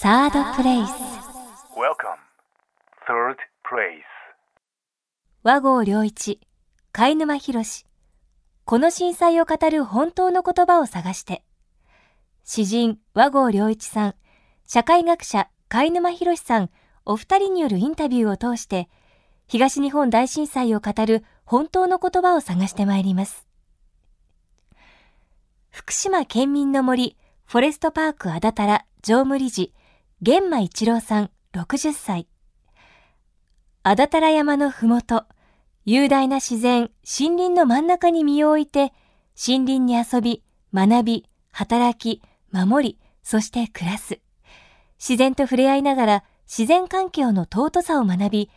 サードプレイス Welcome. Third place. 和合良一貝沼博士この震災を語る本当の言葉を探して詩人和合良一さん社会学者貝沼博士さんお二人によるインタビューを通して東日本大震災を語る本当の言葉を探してまいります福島県民の森フォレストパークあだたら常務理事玄馬一郎さん60歳あだたら山のふもと、雄大な自然、森林の真ん中に身を置いて、森林に遊び、学び、働き、守り、そして暮らす。自然と触れ合いながら自然環境の尊さを学び、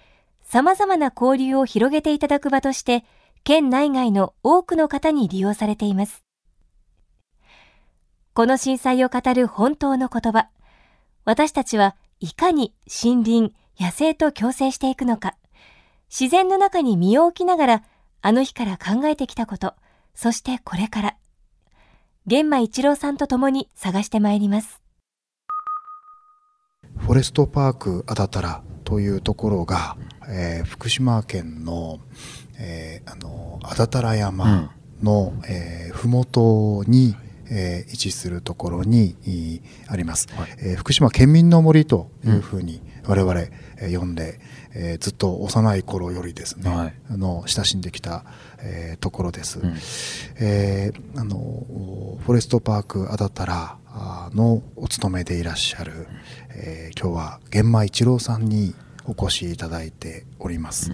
様々な交流を広げていただく場として、県内外の多くの方に利用されています。この震災を語る本当の言葉。私たちはいかに森林、野生と共生していくのか。自然の中に身を置きながら、あの日から考えてきたこと、そしてこれから。玄馬一郎さんと共に探してまいります。フォレストパークあだたらというところが、えー福島県の、えーあのあだたら山の、えー、麓に、えー位置するところにいあります、えー福島県民の森というふうに我々、えー呼んで、えーずっと幼い頃よりですね、はい。あの親しんできた、えーところです、ん。えーあのフォレストパークあだたらあのお勤めでいらっしゃる、えー今日は玄馬一郎さんにお越しいただいております、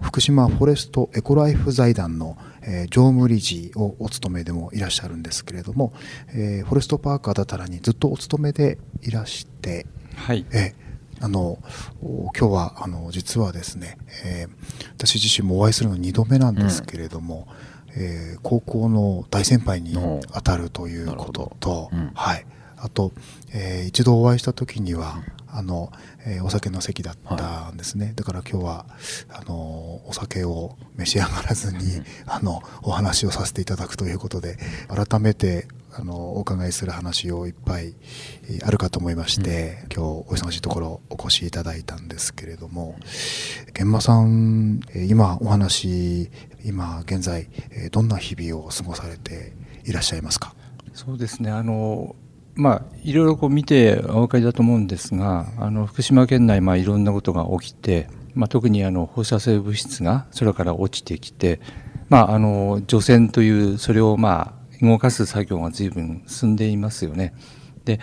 福島フォレストエコライフ財団の、えー常務理事をお務めでもいらっしゃるんですけれども、えーフォレストパークあだたらにずっとお勤めでいらして、はい。えーあのお今日はあの実はですね、えー私自身もお会いするの2度目なんですけれども、えー高校の大先輩にお当たるということと、うん。はい、あと、えー一度お会いした時には、あのえーお酒の席だったんですね、だから今日はあのお酒を召し上がらずに、あのお話をさせていただくということで改めてあのお伺いする話をいっぱいえーあるかと思いまして、今日お忙しいところお越しいただいたんですけれども玄馬さんえー今お話今現在えーどんな日々を過ごされていらっしゃいますか？そうですね。あの、まあ、いろいろこう見てお分かりだと思うんですが、あの、福島県内、まあ、いろんなことが起きて、まあ、特にあの、放射性物質が空から落ちてきて、まあ、あの、除染という、それをまあ、動かす作業が随分進んでいますよね。で、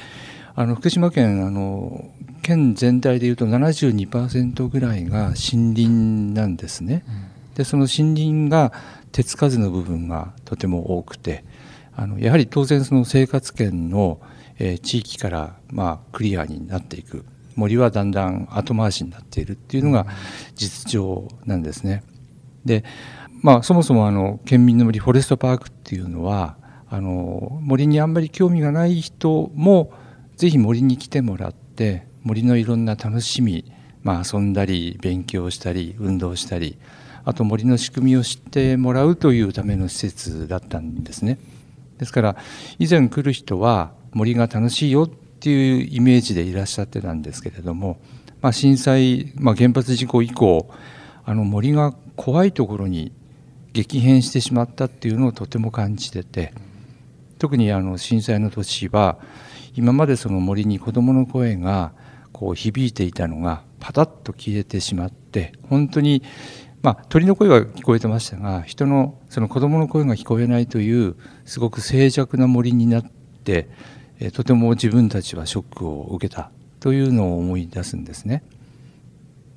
あの、福島県、あの、県全体でいうと72%ぐらいが森林なんですね。でその森林が手つかずの部分がとても多くてあのやはり当然その生活圏の、え地域から、まあ、クリアになっていく森はだんだん後回しになっているっていうのが実情なんですね。でまあそもそもあの県民の森フォレストパークっていうのはあの森にあんまり興味がない人もぜひ森に来てもらって森のいろんな楽しみ、まあ、遊んだり勉強したり運動したりあと森の仕組みを知ってもらうというための施設だったんですね。ですから以前来る人は森が楽しいよっていうイメージでいらっしゃってたんですけれども、まあ、震災、まあ、原発事故以降あの森が怖いところに激変してしまったっていうのをとても感じてて特にあの震災の年は今までその森に子どもの声がこう響いていたのがパタッと消えてしまって本当にまあ鳥の声は聞こえてましたが人のその子どもの声が聞こえないというすごく静寂な森になってえとても自分たちはショックを受けたというのを思い出すんですね。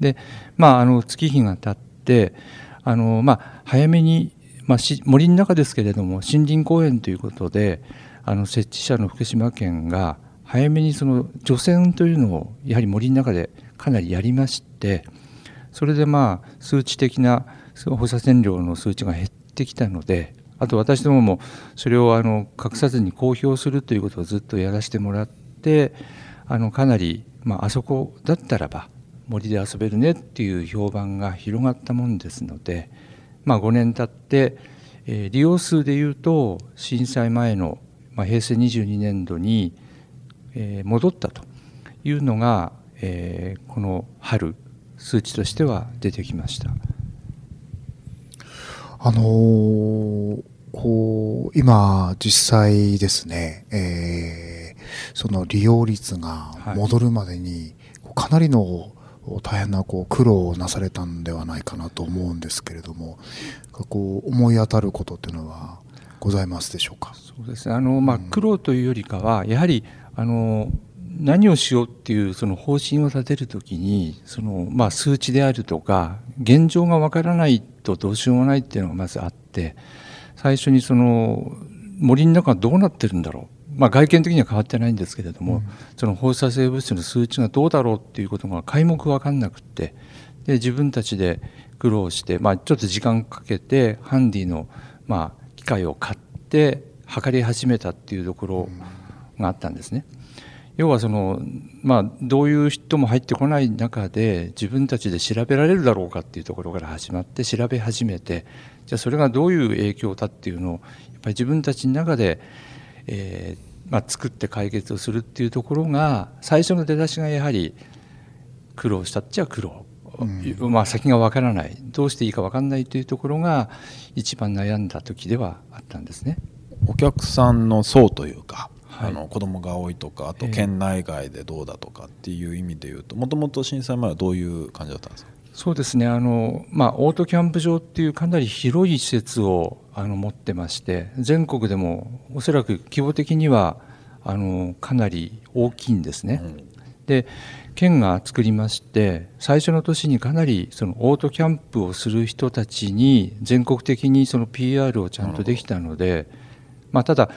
でまああの月日が経ってあの、まあ、早めに、まあ、森の中ですけれども森林公園ということであの設置者の福島県が早めにその除染というのをやはり森の中でかなりやりましてそれでまあ数値的な放射線量の数値が減ってきたのであと私どももそれをあの隠さずに公表するということをずっとやらせてもらってあのかなり、まあ、あそこだったらば森で遊べるねっていう評判が広がったもんですので、まあ、5年経って、えー利用数でいうと震災前の、まあ、平成22年度に、えー戻ったというのが、えー、この春数値としては出てきました。あのー、こう今実際ですね、えー、その利用率が戻るまでに、かなりの大変なこう苦労をなされたんではないかなと思うんですけれどもこう思い当たることっていうのはございますでしょうか？そうですね。あの、まあ、苦労というよりかは、やはりあの何をしようっていうその方針を立てるときにその、まあ、数値であるとか現状がわからないとどうしようもないっていうのがまずあって最初にその森の中どうなってるんだろう、まあ、外見的には変わってないんですけれども、うん、その放射性物質の数値がどうだろうっていうことが皆目分かんなくってで自分たちで苦労して、まあ、ちょっと時間かけてハンディの、まあ、機械を買って測り始めたっていうところがあったんですね。要はその、まあ、どういう人も入ってこない中で自分たちで調べられるだろうかっていうところから始まって調べ始めてじゃあそれがどういう影響だっていうのをやっぱり自分たちの中で、えーまあ、作って解決をするっていうところが最初の出だしがやはり苦労したっちゃ苦労、うん、まあ、先がわからない。どうしていいかわかんないというところが一番悩んだ時ではあったんですね。お客さんの層というかはい、あの子供が多いとかあと県内外でどうだとかっていう意味でいうともともと震災前はどういう感じだったんですか？そうですね。あの、まあ、オートキャンプ場っていうかなり広い施設をあの持ってまして全国でもおそらく規模的にはあのかなり大きいんですね。うん、で県が作りまして最初の年にかなりそのオートキャンプをする人たちに全国的にその PR をちゃんとできたので、まあ、ただ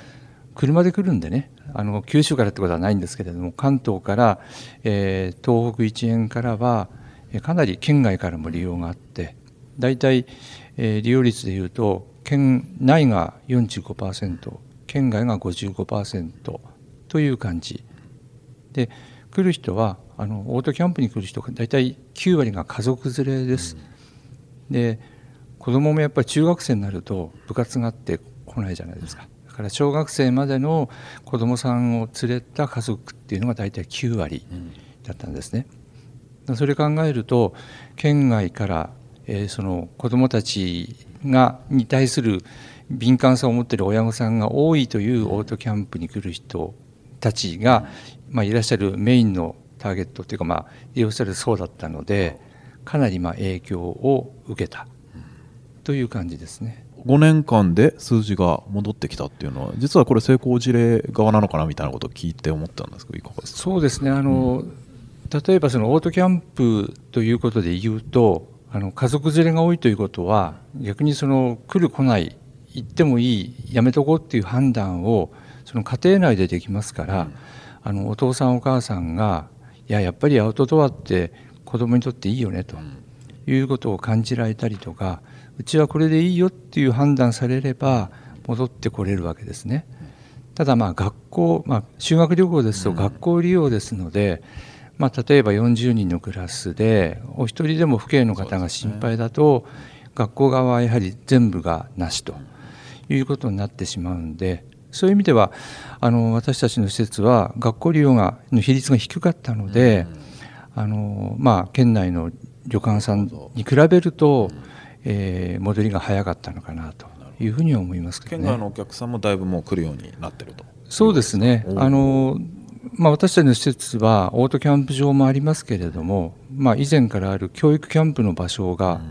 車で来るんでねあの九州からってことはないんですけれども関東から、えー、東北一円からはかなり県外からも利用があって大体、えー、利用率でいうと県内が45%県外が55%という感じで来る人はあのオートキャンプに来る人が大体9割が家族連れです。で子供もやっぱり中学生になると部活があって来ないじゃないですか。だから小学生までの子どもさんを連れた家族っていうのが大体9割だったんですね。それ考えると県外から、えー、その子どもたちがに対する敏感さを持っている親御さんが多いというオートキャンプに来る人たちが、まあ、いらっしゃるメインのターゲットというか、まあ、利用される層だったのでかなりまあ影響を受けたという感じですね。5年間で数字が戻ってきたっていうのは実はこれ成功事例側なのかなみたいなことを聞いて思ったんですけどいかがですか？そうですね。あの、うん、例えばそのオートキャンプということで言うとあの家族連れが多いということは逆にその来る来ない行ってもいいやめとこうっていう判断をその家庭内でできますから、うん、あのお父さんお母さんがいややっぱりアウトドアって子供にとっていいよねということを感じられたりとか、うちはこれでいいよっていう判断されれば戻ってこれるわけですね。ただまあ学校、まあ、修学旅行ですと学校利用ですので、まあ、例えば40人のクラスでお一人でも父兄の方が心配だと、学校側はやはり全部がなしということになってしまうんでそういう意味ではあの私たちの施設は学校利用がの比率が低かったので、あのまあ、県内の旅館さんに比べると、えー、戻りが早かったのかなというふうには思いますけど、ね、県外のお客さんもだいぶもう来るようになってると。そうですね。あの、まあ、私たちの施設はオートキャンプ場もありますけれども、まあ、以前からある教育キャンプの場所が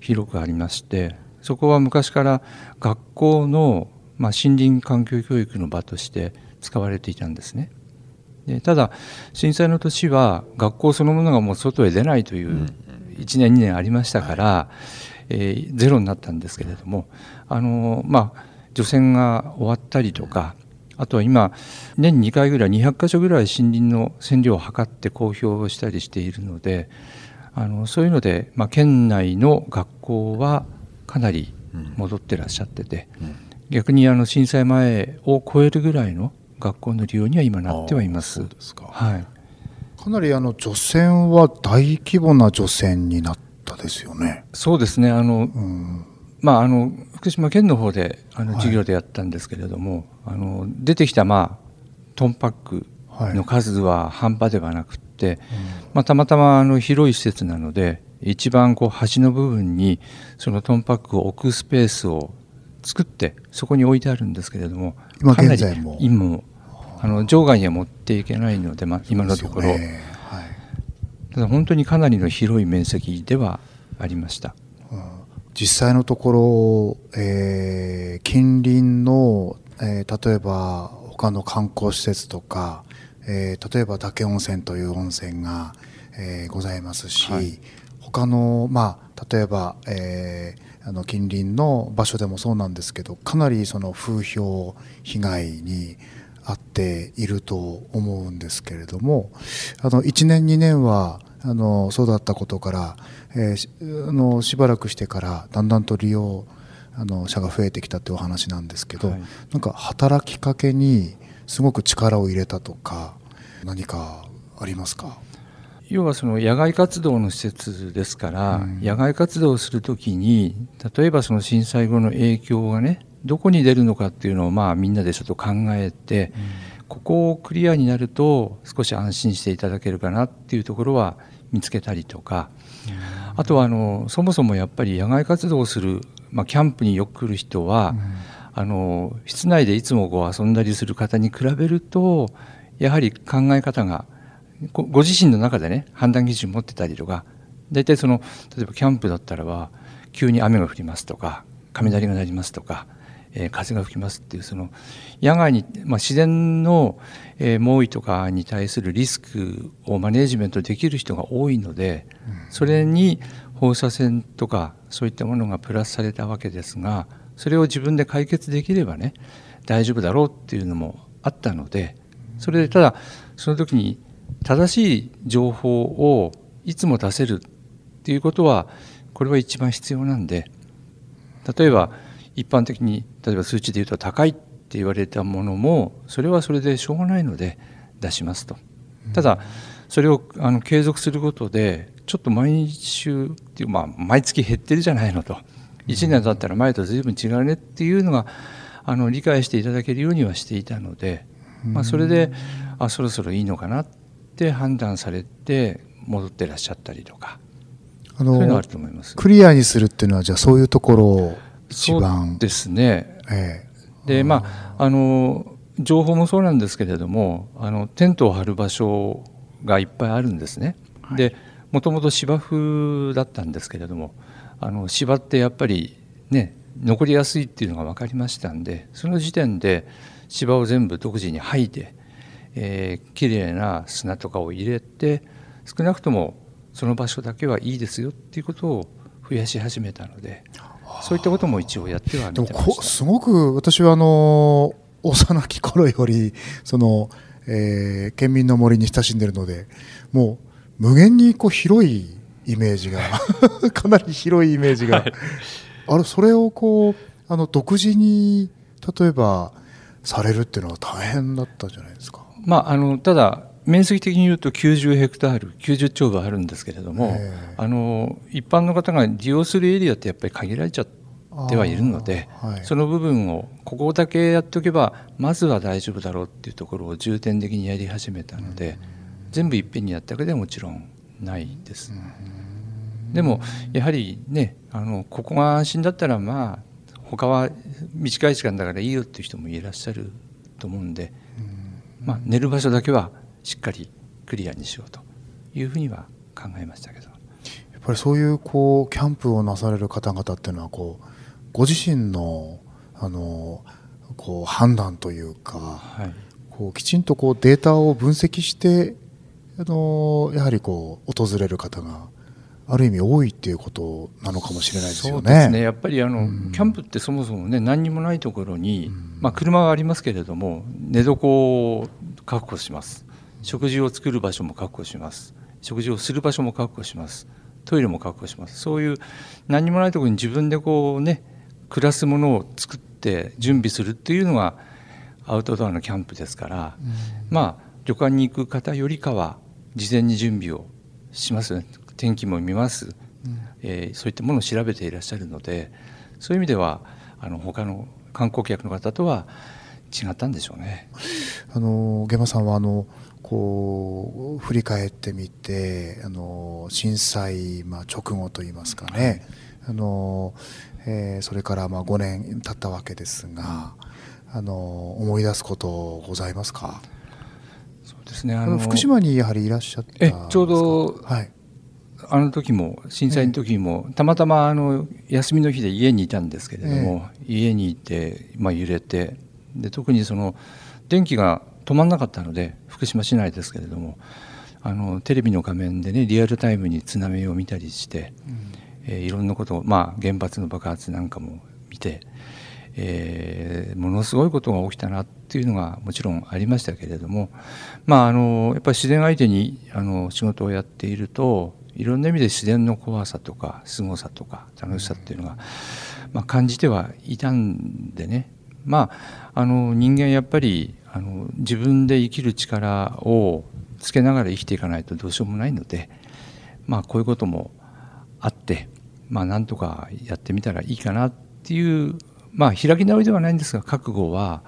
広くありまして、そこは昔から学校の、まあ、森林環境教育の場として使われていたんですね。でただ震災の年は学校そのものがもう外へ出ないという1年2年ありましたから、えー、ゼロになったんですけれどもあのまあ除染が終わったりとかあとは今年2回ぐらい200箇所ぐらい森林の線量を測って公表したりしているのであのそういうので、まあ、県内の学校はかなり戻ってらっしゃってて、うん。うん、逆にあの震災前を超えるぐらいの学校の利用には今なってはいます。はい、かなりあの除染は大規模な除染になったですよね。そうですね。あの、うん、まあ、あの福島県の方であの授業でやったんですけれども、はい、あの出てきた、まあ、トンパックの数は半端ではなくって、まあ、たまたまあの広い施設なので一番こう端の部分にそのトンパックを置くスペースを作ってそこに置いてあるんですけれども今かなり今もあの場外には持っていけないので、まあ、今のところ、ただ本当にかなりの広い面積ではありました。実際のところ、えー近隣の、えー例えば他の観光施設とか、えー例えば嶽温泉という温泉が、えーございますし、はい他のまあ例えば、えーあの近隣の場所でもそうなんですけどかなりその風評被害に遭っていると思うんですけれどもあの1年2年はあのそうだったことから、えーしあのしばらくしてからだんだんと利用あの者が増えてきたっていうお話なんですけど、はい。なんか働きかけにすごく力を入れたとか何かありますか？要はその野外活動の施設ですから、うん。野外活動をするときに例えばその震災後の影響がねどこに出るのかっていうのをまあみんなでちょっと考えて、ここをクリアになると少し安心していただけるかなっていうところは見つけたりとか、あとはあのそもそもやっぱり野外活動をする、まあ、キャンプによく来る人は、あの室内でいつもこう遊んだりする方に比べるとやはり考え方がごご自身の中でね判断基準持ってたりとか大体その例えばキャンプだったらば急に雨が降りますとか雷が鳴りますとか、えー風が吹きますっていうその野外に、まあ、自然の、えー猛威とかに対するリスクをマネージメントできる人が多いので、それに放射線とかそういったものがプラスされたわけですがそれを自分で解決できればね大丈夫だろうっていうのもあったのでそれでただその時に正しい情報をいつも出せるっていうことはこれは一番必要なんで例えば一般的に例えば数値で言うと高いって言われたものもそれはそれでしょうがないので出しますと。ただそれをあの継続することでちょっと毎週っていうまあ毎月減ってるじゃないのと。1年経ったら前と随分違うねっていうのがあの理解していただけるようにはしていたので、まあ、それであそろそろいいのかなって判断されて戻ってらっしゃったりとか。あのそういうのはあると思います。クリアにするっていうのはじゃあそういうところを一そう番ですね。えでまああの情報もそうなんですけれどもあのテントを張る場所がいっぱいあるんですね。でもともと芝生だったんですけれどもあの芝ってやっぱりね残りやすいっていうのが分かりましたんでその時点で芝を全部独自に剥いで、えー、きれいな砂とかを入れて少なくともその場所だけはいいですよっていうことを増やし始めたのでそういったことも一応やってはでも。こすごく私はあの幼き頃よりその、えー県民の森に親しんでるのでもう無限にこう広いイメージが かなり広いイメージが、あれそれをこうあの独自に例えばされるっていうのは大変だったんじゃないですか。まあ、あのただ面積的に言うと90ヘクタール90丁分あるんですけれども、ええ。あの一般の方が利用するエリアってやっぱり限られちゃってはいるので、はいその部分をここだけやっておけばまずは大丈夫だろうっていうところを重点的にやり始めたので、全部いっぺんにやったわけではもちろんないです。でもやはりねあのここが安心だったらまあ他は短い時間だからいいよっていう人もいらっしゃると思うんで、まあ、寝る場所だけはしっかりクリアにしようというふうには考えましたけど。やっぱりそういうこうキャンプをなされる方々っていうのはこうご自身のあのこう判断というか、はい。こうきちんとこうデータを分析してあのやはりこう訪れる方がある意味多いっていうことなのかもしれないですよね。そうですね。やっぱりあの、うん。キャンプってそもそもね何にもないところに、まあ、車はありますけれども寝床を確保します食事を作る場所も確保します。食事をする場所も確保します。トイレも確保します。そういう何にもないところに自分でこうね暮らすものを作って準備するっていうのがアウトドアのキャンプですから、まあ旅館に行く方よりかは事前に準備をします天気も見ます、えーそういったものを調べていらっしゃるのでそういう意味ではあの他の観光客の方とは違ったんでしょうね。あの現場さんはあのこう振り返ってみてあの震災、まあ、直後といいますかね、あのえーそれからまあ5年経ったわけですが、あの思い出すことございますか？そうですね。ああの福島にやはりいらっしゃったちょうどはい。あの時も震災の時も、たまたまあの休みの日で家にいたんですけれども、家にいて、まあ、揺れてで特にその電気が止まんなかったので福島市内ですけれどもあのテレビの画面でねリアルタイムに津波を見たりして、えーいろんなことを、まあ、原発の爆発なんかも見て、えーものすごいことが起きたなっていうのがもちろんありましたけれども、まあ、あのやっぱり自然相手にあの仕事をやっているといろんな意味で自然の怖さとか凄さとか楽しさっていうのが、まあ、感じてはいたんでねまああの人間やっぱりあの自分で生きる力をつけながら生きていかないとどうしようもないので、まあ、こういうこともあって、まあ、なんとかやってみたらいいかなっていう、まあ、開き直りではないんですが覚悟は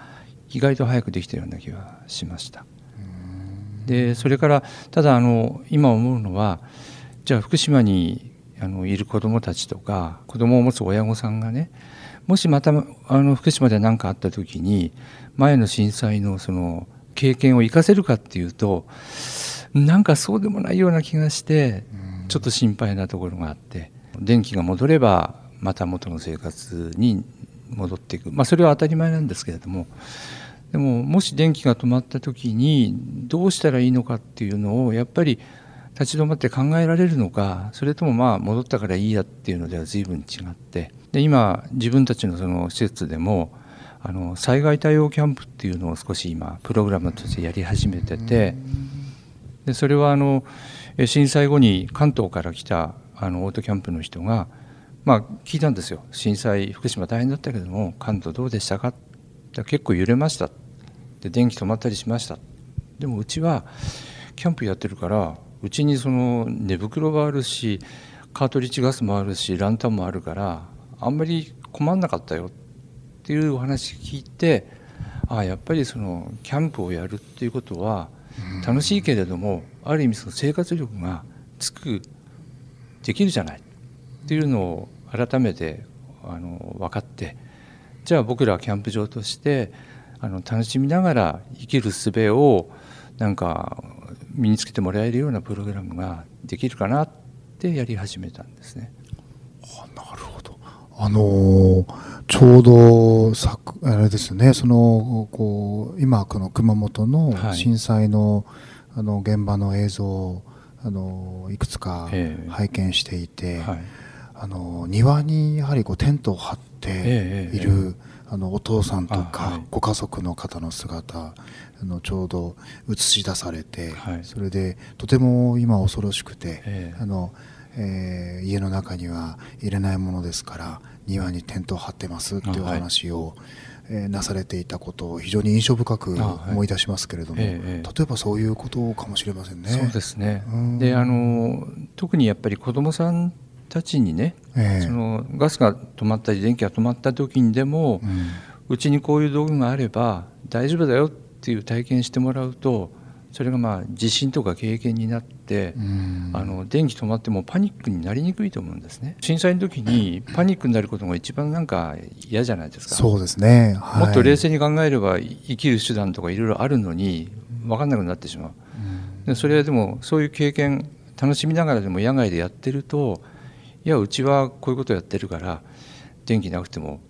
意外と早くできたような気がしました。でそれからただあの今思うのはじゃあ福島にあのいる子どもたちとか子どもを持つ親御さんがねもしまたあの福島で何かあった時に前の震災のその経験を生かせるかっていうとなんかそうでもないような気がしてちょっと心配なところがあって電気が戻ればまた元の生活に戻っていく。まあそれは当たり前なんですけれどもでももし電気が止まった時にどうしたらいいのかっていうのをやっぱり立ち止まって考えられるのかそれともまあ戻ったからいいやっていうのでは随分違ってで今自分たちのその施設でもあの災害対応キャンプっていうのを少し今プログラムとしてやり始めててでそれはあの震災後に関東から来たあのオートキャンプの人がまあ聞いたんですよ。震災福島大変だったけども関東どうでしたか？って結構揺れました。で電気止まったりしました。でもうちはキャンプやってるからうちにその寝袋があるしカートリッジガスもあるしランタンもあるからあんまり困んなかったよっていうお話聞いてああやっぱりそのキャンプをやるっていうことは楽しいけれどもある意味その生活力がつくできるじゃないっていうのを改めてあの分かってじゃあ僕らはキャンプ場としてあの楽しみながら生きる術をなんか身につけてもらえるようなプログラムができるかなってやり始めたんですね。あのーちょうど昨あれですね。そのこう今この熊本のはい。震災の、あの現場の映像をあのいくつかええ。拝見していて、はい。あの庭にやはりこうテントを張ってええいる、あのお父さんとあか、はい。ご家族の方の姿あのちょうど映し出されて、はい。それでとても今恐ろしくて、ええ。あのえー家の中には入れないものですから庭にテントを張ってますっていう話を、えーなされていたことを非常に印象深く思い出しますけれども、例えばそういうことかもしれませんね。そうですね。うん。であの特にやっぱり子どもさんたちにね、ええ。そのガスが止まったり電気が止まった時にでも、うん。うちにこういう道具があれば大丈夫だよっていう体験してもらうとそれがまあ自信とか経験になって、うん。あの電気止まってもパニックになりにくいと思うんですね。震災の時にパニックになることが一番なんか嫌じゃないですか。そうですね、はい。もっと冷静に考えれば生きる手段とかいろいろあるのに分かんなくなってしまう。でそれはでもそういう経験楽しみながらでも野外でやってるといやうちはこういうことやってるから電気なくても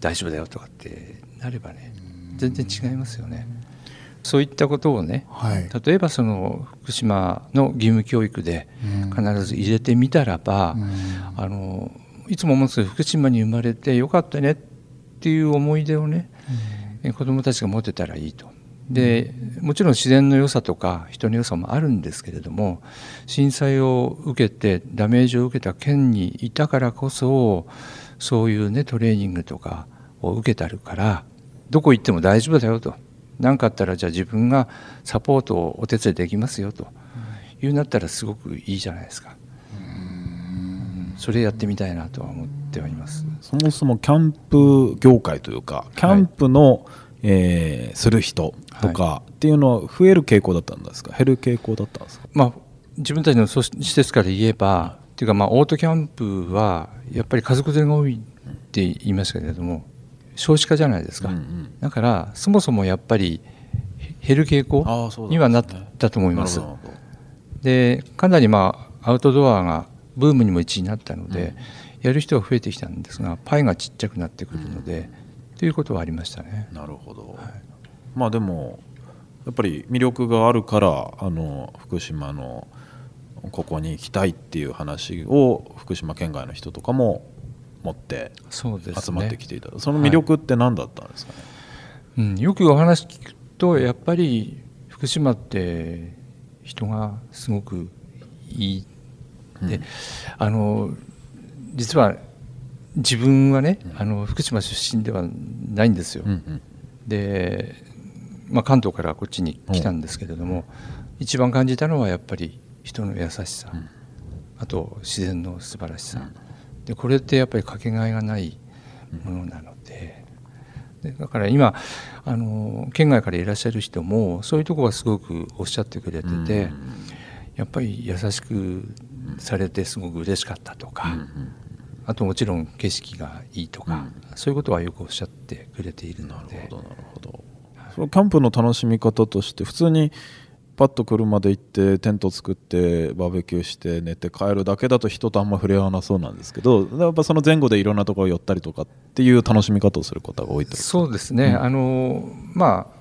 大丈夫だよとかってなればね全然違いますよね。そういったことをねはい。例えばその福島の義務教育でうん。必ず入れてみたらば、うん。あのいつも思うんですけど福島に生まれてよかったねっていう思い出をね、え子どもたちが持てたらいいと。でもちろん自然の良さとか人の良さもあるんですけれども震災を受けてダメージを受けた県にいたからこそそういうねトレーニングとかを受けてあるからどこ行っても大丈夫だよと何かあったらじゃあ自分がサポートをお手伝いできますよと。いうなったらすごくいいじゃないですか。うんそれやってみたいなとは思ってはいます。そもそもキャンプ業界というかキャンプのえーする人とかっていうのは増える傾向だったんですか？減る傾向だったんですか？まあ、自分たちの組施設から言えば、っていうかまあオートキャンプはやっぱり家族連れが多いって言いますけれども少子化じゃないですか、うんうん。だからそもそもやっぱり減る傾向にはなったと思います。でかなりまあアウトドアがブームにも一位になったので、やる人が増えてきたんですがパイがちっちゃくなってくるので、ということはありましたね。なるほど、まあでもやっぱり魅力があるからあの福島のここに行きたいっていう話を福島県外の人とかも持って集まってきていた。だ、その魅力って何だったんですかね、うん、よくお話聞くとやっぱり福島って人がすごくいい。で、あの実は自分はね、あの福島出身ではないんですよ。うんうん。で、まあ、関東からこっちに来たんですけれども、一番感じたのはやっぱり人の優しさ、ん。あと自然の素晴らしさ、でこれってやっぱりかけがえがないものなので,、でだから今あの県外からいらっしゃる人もそういうところがすごくおっしゃってくれてて、やっぱり優しくされてすごく嬉しかったとか、あともちろん景色がいいとか、そういうことはよくおっしゃってくれているので。なるほどなるほど。そのキャンプの楽しみ方として普通にパッと車で行ってテント作ってバーベキューして寝て帰るだけだと人とあんま触れ合わなそうなんですけどやっぱその前後でいろんなところ寄ったりとかっていう楽しみ方をする方が多いとそうですね、あのまあ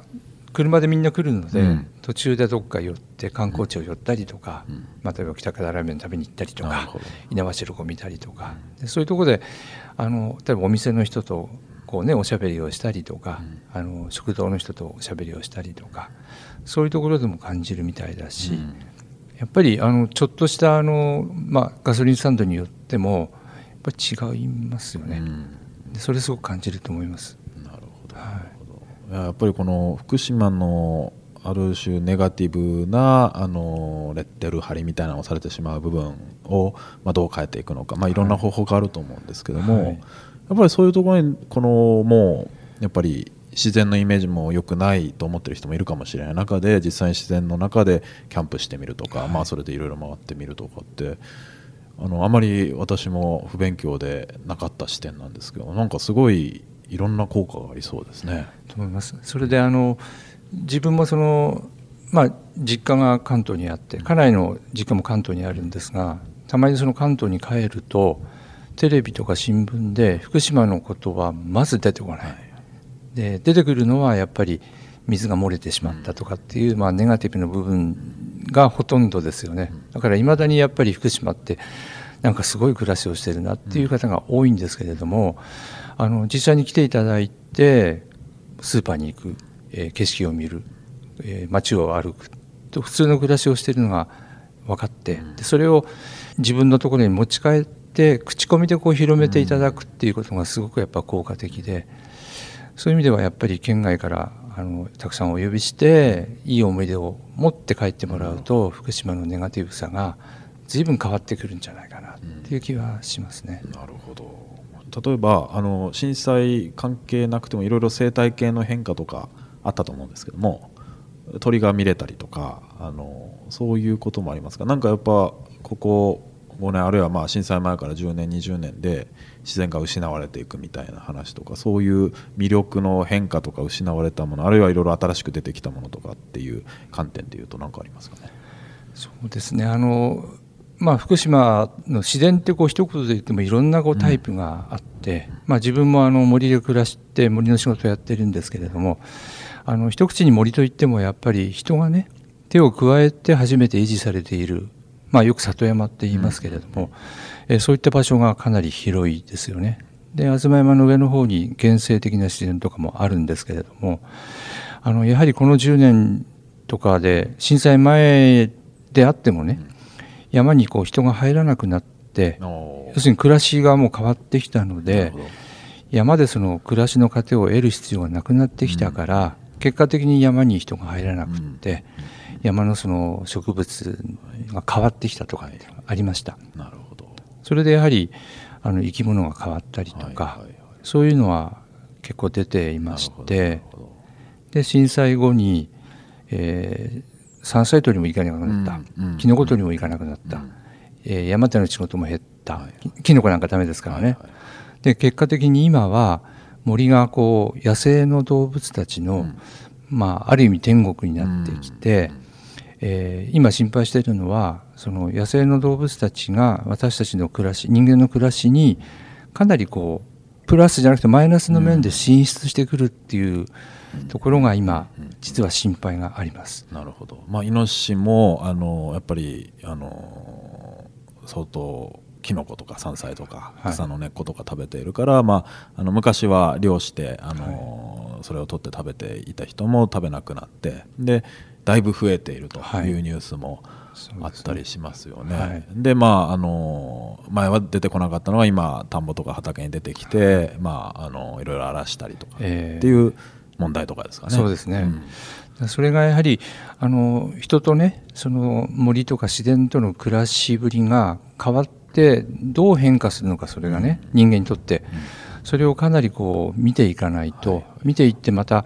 車でみんな来るので、うん。途中でどっか寄って観光地を寄ったりとか、うん。まあ例えば北方ラーメン食べに行ったりとか猪苗代湖見たりとか、でそういうところであの例えばお店の人とこう、ね、おしゃべりをしたりとか、あの食堂の人とおしゃべりをしたりとかそういうところでも感じるみたいだし、うん。やっぱりあのちょっとしたあの、まあ、ガソリンスタンドによってもやっぱり違いますよね、うん。でそれすごく感じると思います。なるほど。はい。いややっぱりこの福島のある種ネガティブなあのレッテル貼りみたいなのをされてしまう部分を、まあ、どう変えていくのか、まあ、いろんな方法があると思うんですけども、はい。やっぱりそういうところにこのもうやっぱり自然のイメージも良くないと思ってる人もいるかもしれない中で実際に自然の中でキャンプしてみるとか、まあ、それでいろいろ回ってみるとかってあのあまり私も不勉強でなかった視点なんですけどなんかすごいいろんな効果がありそうですね。と思います。それであの自分もそのまあ実家が関東にあって家内の実家も関東にあるんですがたまにその関東に帰るとテレビとか新聞で福島のことはまず出てこない。で出てくるのはやっぱり水が漏れてしまったとかっていう、まあ、ネガティブな部分がほとんどですよね。だからいまだにやっぱり福島ってなんかすごい暮らしをしてるなっていう方が多いんですけれども、あの実際に来ていただいてスーパーに行く、えー景色を見る、えー街を歩くと普通の暮らしをしているのが分かってでそれを自分のところに持ち帰って口コミでこう広めていただくっていうことがすごくやっぱ効果的でそういう意味ではやっぱり県外からあのたくさんお呼びしていい思い出を持って帰ってもらうと福島のネガティブさが随分変わってくるんじゃないかなっていう気はしますね。なるほど例えばあの震災関係なくてもいろいろ生態系の変化とかあったと思うんですけども鳥が見れたりとかあのそういうこともありますかなんかやっぱここ5年あるいはまあ震災前から10年20年で自然が失われていくみたいな話とかそういう魅力の変化とか失われたものあるいはいろいろ新しく出てきたものとかっていう観点でいうと何かありますかね？そうですね。あの、まあ、福島の自然ってこう一言で言ってもいろんなこうタイプがあって、まあ、自分もあの森で暮らして森の仕事をやってるんですけれどもあの一口に森といってもやっぱり人がね手を加えて初めて維持されている、まあ、よく里山って言いますけれども、えーそういった場所がかなり広いですよね。で東山の上の方に原生的な自然とかもあるんですけれどもあのやはりこの10年とかで震災前であってもね、山にこう人が入らなくなって要要するに暮らしがもう変わってきたので山でその暮らしの糧を得る必要がなくなってきたから、結果的に山に人が入らなくって、山のその植物が変わってきたとかありました。それでやはりあの生き物が変わったりとか、はいはいはい。そういうのは結構出ていましてで震災後に、えー、山菜採りも行かなくなった、うんうんキノコ採りも行かなくなった、えー山手の仕事も減った、きキノコなんかダメですからね、はいはいで結果的に今は森がこう野生の動物たちの、まあ、ある意味天国になってきて、えー今心配しているのはその野生の動物たちが私たちの暮らし人間の暮らしにかなりこうプラスじゃなくてマイナスの面で進出してくるっていうところが今実は心配があります。なるほど、まあ、イノシシもあのやっぱりあの相当キノコとか山菜とかはい。草の根っことか食べているから、まあ、あの昔は漁してあの、それを取って食べていた人も食べなくなってでだいぶ増えているとはい。いうニュースもそうですねあったりしますよね。はい。でまああの前は出てこなかったのは今田んぼとか畑に出てきて、まあ、あのいろいろ荒らしたりとかってえーいう問題とかですかね。そうですね。ん。それがやはりあの人とねその森とか自然との暮らしぶりが変わってどう変化するのかそれがね、人間にとって、それをかなりこう見ていかないと、見ていってまた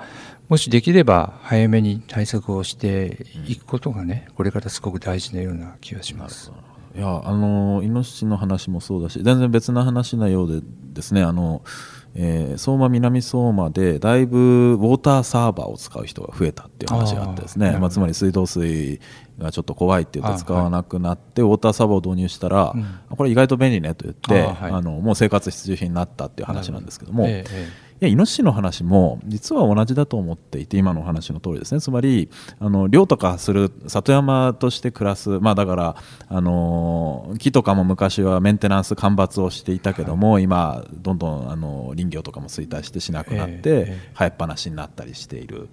もしできれば早めに対策をしていくことがねこれからすごく大事なような気がします。いやあのイノシシの話もそうだし全然別な話なようでですねあの、えー相馬南相馬でだいぶウォーターサーバーを使う人が増えたっていう話があってですねまあ、つまり水道水がちょっと怖いって言って使わなくなって、ウォーターサーバーを導入したら、うん。これ意外と便利ねと言ってあのもう生活必需品になったっていう話なんですけども。いやイノシシの話も実は同じだと思っていて今のお話の通りですね。つまりあの猟とかする里山として暮らすまあだからあの木とかも昔はメンテナンス間伐をしていたけども、今どんどんあの林業とかも衰退してしなくなって、ええええ。生えっぱなしになったりしている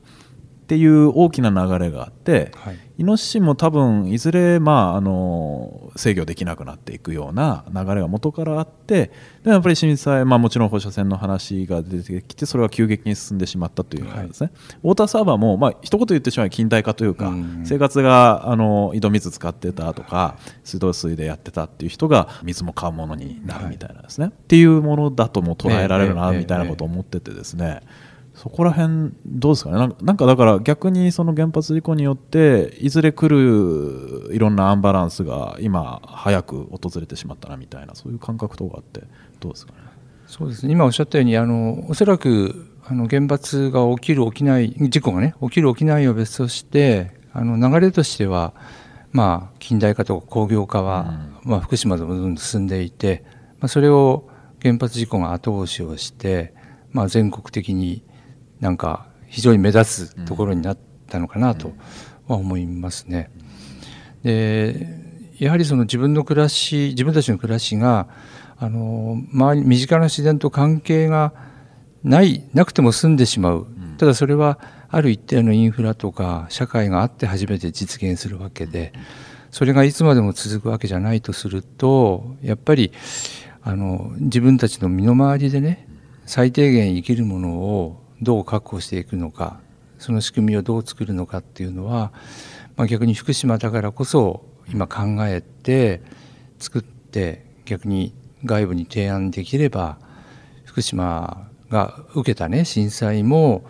っていう大きな流れがあって、はい。イノシシも多分いずれ、まあ、あの制御できなくなっていくような流れが元からあってでやっぱり震災、まあ、もちろん放射線の話が出てきてそれは急激に進んでしまったというのがですね、ウォーターサーバーも、まあ一言言ってしまえば近代化というか、うん。生活があの井戸水使ってたとか水道水でやってたっていう人が水も買うものになるみたいなですね、っていうものだとも捉えられるなええみたいなことを思っててですね、そこら辺どうですかね。なんかだから逆にその原発事故によっていずれ来るいろんなアンバランスが今早く訪れてしまったなみたいなそういう感覚とかあってどうですかね。そうですね。今おっしゃったようにあのおそらくあの原発が起きる起きない事故がね起きる起きないは別としてあの流れとしてはまあ近代化とか工業化は、まあ、福島でもどんどん進んでいて、まあ、それを原発事故が後押しをして、まあ、全国的になんか非常に目立つところになったのかなとは思いますね。でやはりその自分の暮らし自分たちの暮らしがあの周り身近な自然と関係がないなくても済んでしまう、ただそれはある一定のインフラとか社会があって初めて実現するわけでそれがいつまでも続くわけじゃないとするとやっぱりあの自分たちの身の回りでね最低限生きるものをどう確保していくのかその仕組みをどう作るのかっていうのは、まあ、逆に福島だからこそ今考えて作って逆に外部に提案できれば福島が受けたね震災も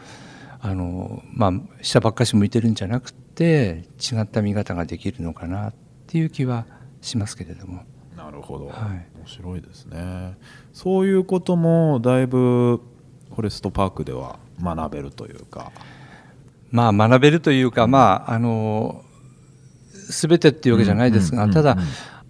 あの、まあ、下ばっかし向いてるんじゃなくて違った見方ができるのかなっていう気はしますけれども。なるほど、はい。面白いですね。そういうこともだいぶフォレストパークでは学べるというか。まあ学べるというか、まああの全てっていうわけじゃないですが、ただ、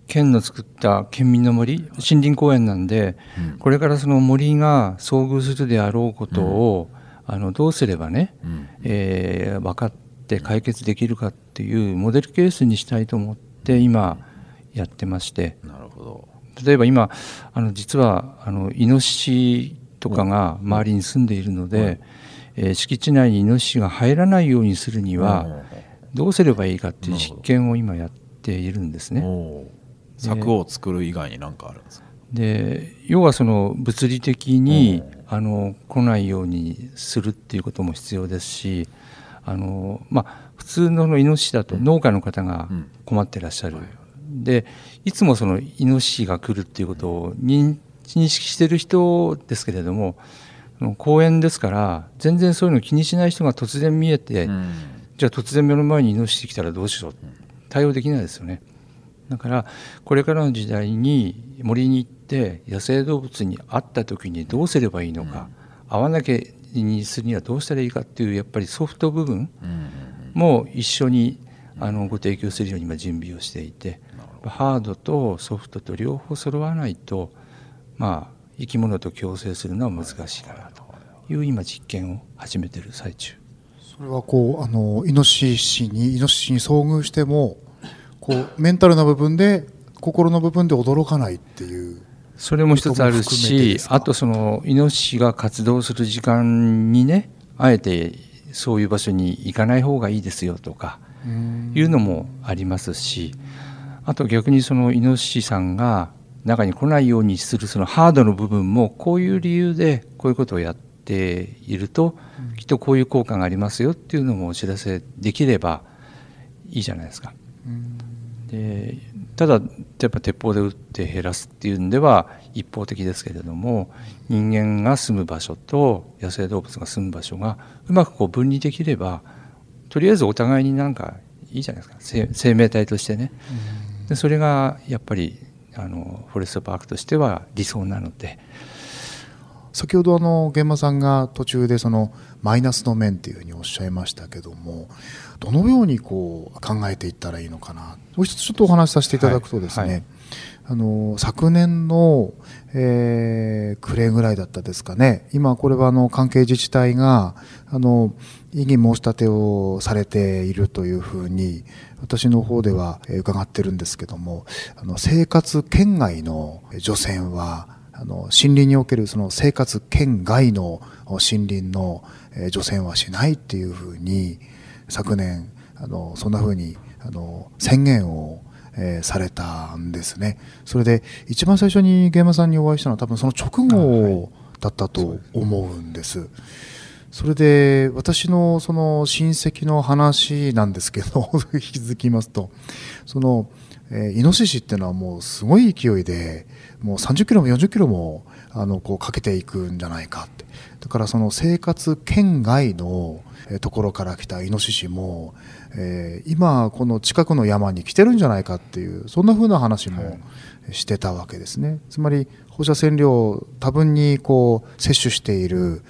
県の作った県民の森森林公園なんで、うん。これからその森が遭遇するであろうことを、あのどうすればね、うん。えー分かって解決できるかっていうモデルケースにしたいと思って今やってまして。なるほど。例えば今あの実はあのイノシシとかが周りに住んでいるので、えー敷地内にイノシシが入らないようにするにはどうすればいいかっていう実験を今やっているんですね。柵を作る以外に何かあるんですか？で要はその物理的にあの来ないようにするっていうことも必要ですしあの、まあ、普通のイノシシだと農家の方がうん。困ってらっしゃる、でいつもそのイノシシが来るっていうことを認認識してる人ですけれども公園ですから全然そういうの気にしない人が突然見えて、うん。じゃあ突然目の前にイノシシ来たらどうしよう。対応できないですよね。だからこれからの時代に森に行って野生動物に会った時にどうすればいいのか、会わなきゃにするにはどうしたらいいかっていうやっぱりソフト部分うんも一緒にあのご提供するように今準備をしていてハードとソフトと両方揃わないとまあ生き物と共生するのは難しいかなという今実験を始めている最中。それはこうあのイノシシにイノシシに遭遇してもこうメンタルな部分で心の部分で驚かないっていうそれも一つあるしあとそのイノシシが活動する時間にねあえてそういう場所に行かない方がいいですよとかいうのもありますしあと逆にそのイノシシさんが中に来ないようにするそのハードの部分もこういう理由でこういうことをやっているときっとこういう効果がありますよっていうのもお知らせできればいいじゃないですか。でただやっぱ鉄砲で撃って減らすっていうんでは一方的ですけれども人間が住む場所と野生動物が住む場所がうまくこう分離できればとりあえずお互いになんかいいじゃないですか生生命体としてね。でそれがやっぱりあのフォレストパークとしては理想なので。先ほどあの現場さんが途中でそのマイナスの面っていうふうにおっしゃいましたけどもどのようにこう考えていったらいいのかな？もう一つちょっとお話しさせていただくとですね、はいはい。あの昨年の、えー暮れぐらいだったですかね。今これはあの関係自治体があの異議申し立てをされているというふうに私の方ではえー伺ってるんですけどもあの生活圏外の除染はあの森林におけるその生活圏外の森林のえー除染はしないっていうふうに昨年あのそんなふうにあの宣言を、えーされたんですねそれで一番最初に現場さんにお会いしたのは多分その直後だったと思うんです。それで私のその親戚の話なんですけど 引き続きますとその、えーイノシシっていうのはもうすごい勢いでもう30キロも40キロもあのこうかけていくんじゃないかってだからその生活圏外のえーところから来たイノシシも、えー今この近くの山に来てるんじゃないかっていうそんな風な話もしてたわけですね。つまり放射線量を多分にこう摂取している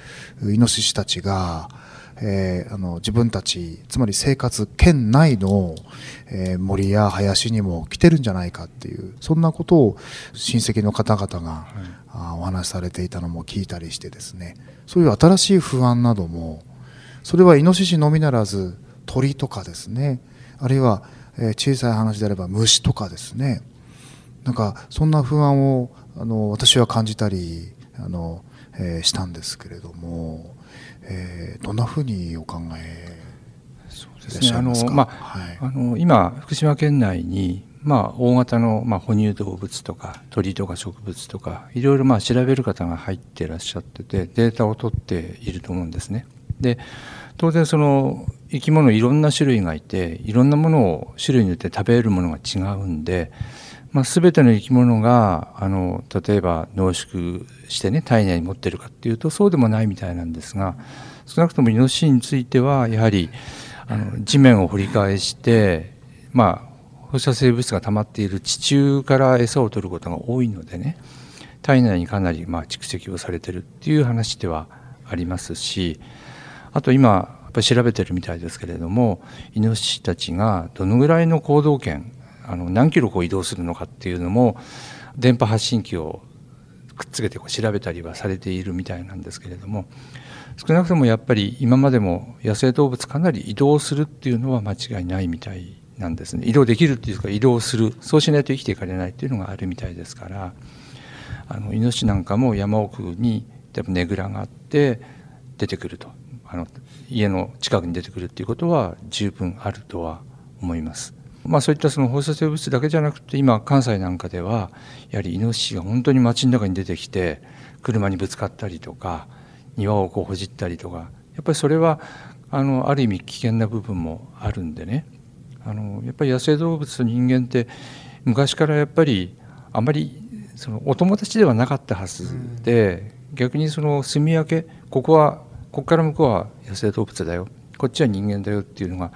イノシシたちが、えーあの自分たちつまり生活圏内の、えー森や林にも来てるんじゃないかっていうそんなことを親戚の方々が、あーお話しされていたのも聞いたりしてですね。そういう新しい不安などもそれはイノシシのみならず鳥とかですね。あるいは、えー小さい話であれば虫とかですね。なんかそんな不安をあの私は感じたりあの、えーしたんですけれども、えーどんなふうにお考えいらっしゃいますか？あのまあはい。あの今福島県内にまあ大型のまあ哺乳動物とか鳥とか植物とかいろいろまあ調べる方が入っていらっしゃっててデータを取っていると思うんですね。で当然その生き物いろんな種類がいていろんなものを種類によって食べるものが違うんで、まあ、全ての生き物があの例えば濃縮してね体内に持ってるかっていうとそうでもないみたいなんですが少なくともイノシシについてはやはりあの地面を掘り返してまあ放射性物質が溜まっている地中から餌を取ることが多いのでね体内にかなりまあ蓄積をされてるっていう話ではありますしあと今やっぱり調べてるみたいですけれどもイノシシたちがどのぐらいの行動圏あの何キロこう移動するのかっていうのも電波発信機をくっつけてこう調べたりはされているみたいなんですけれども少なくともやっぱり今までも野生動物かなり移動するっていうのは間違いないみたいなんですね。移動できるっていうか移動する。そうしないと生きていかれないっていうのがあるみたいですからあのイノシシなんかも山奥に例えばねぐらがあって出てくると。あの家の近くに出てくるっていうことは十分あるとは思います。まあ、そういったその放射性物質だけじゃなくて今関西なんかではやはりイノシシが本当に街の中に出てきて車にぶつかったりとか庭をこうほじったりとかやっぱりそれはあのある意味危険な部分もあるんでね。あのやっぱり野生動物と人間って昔からやっぱりあまりそのお友達ではなかったはずで逆にその住み分けここはここから向こうは野生動物だよこっちは人間だよっていうのが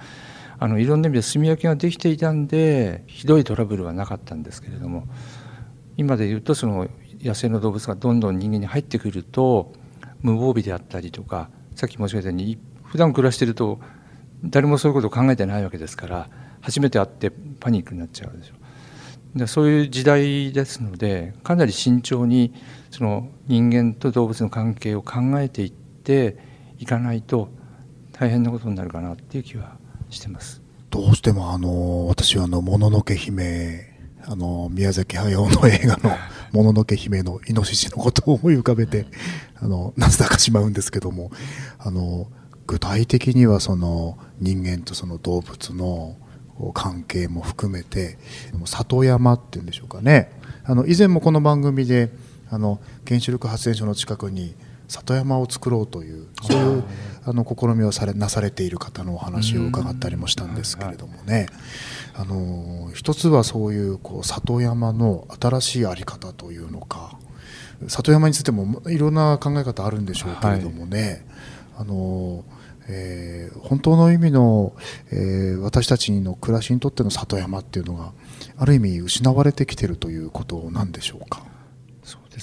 あのいろんな意味で住み分けができていたんでひどいトラブルはなかったんですけれども今で言うとその野生の動物がどんどん人間に入ってくると無防備であったりとかさっき申し上げたように普段暮らしてると誰もそういうことを考えてないわけですから初めて会ってパニックになっちゃうでしょでそういう時代ですのでかなり慎重にその人間と動物の関係を考えていっていかないと大変なことになるかなっていう気はしてます。どうしてもあの私はあのもののけ姫あの宮崎駿の映画の「もののけ姫」のイノシシのことを思い浮かべてあのなぜだかしまうんですけどもあの具体的にはその人間とその動物の関係も含めて里山っていうんでしょうかねあの以前もこの番組であの原子力発電所の近くに里山を作ろうというそういうあの試みをされなされている方のお話を伺ったりもしたんですけれどもね。あの一つはそういうこう里山の新しい在り方というのか里山についてもいろんな考え方あるんでしょうけれどもね、はい、あのえー、本当の意味の、えー、私たちの暮らしにとっての里山っていうのがある意味失われてきてるということなんでしょうか？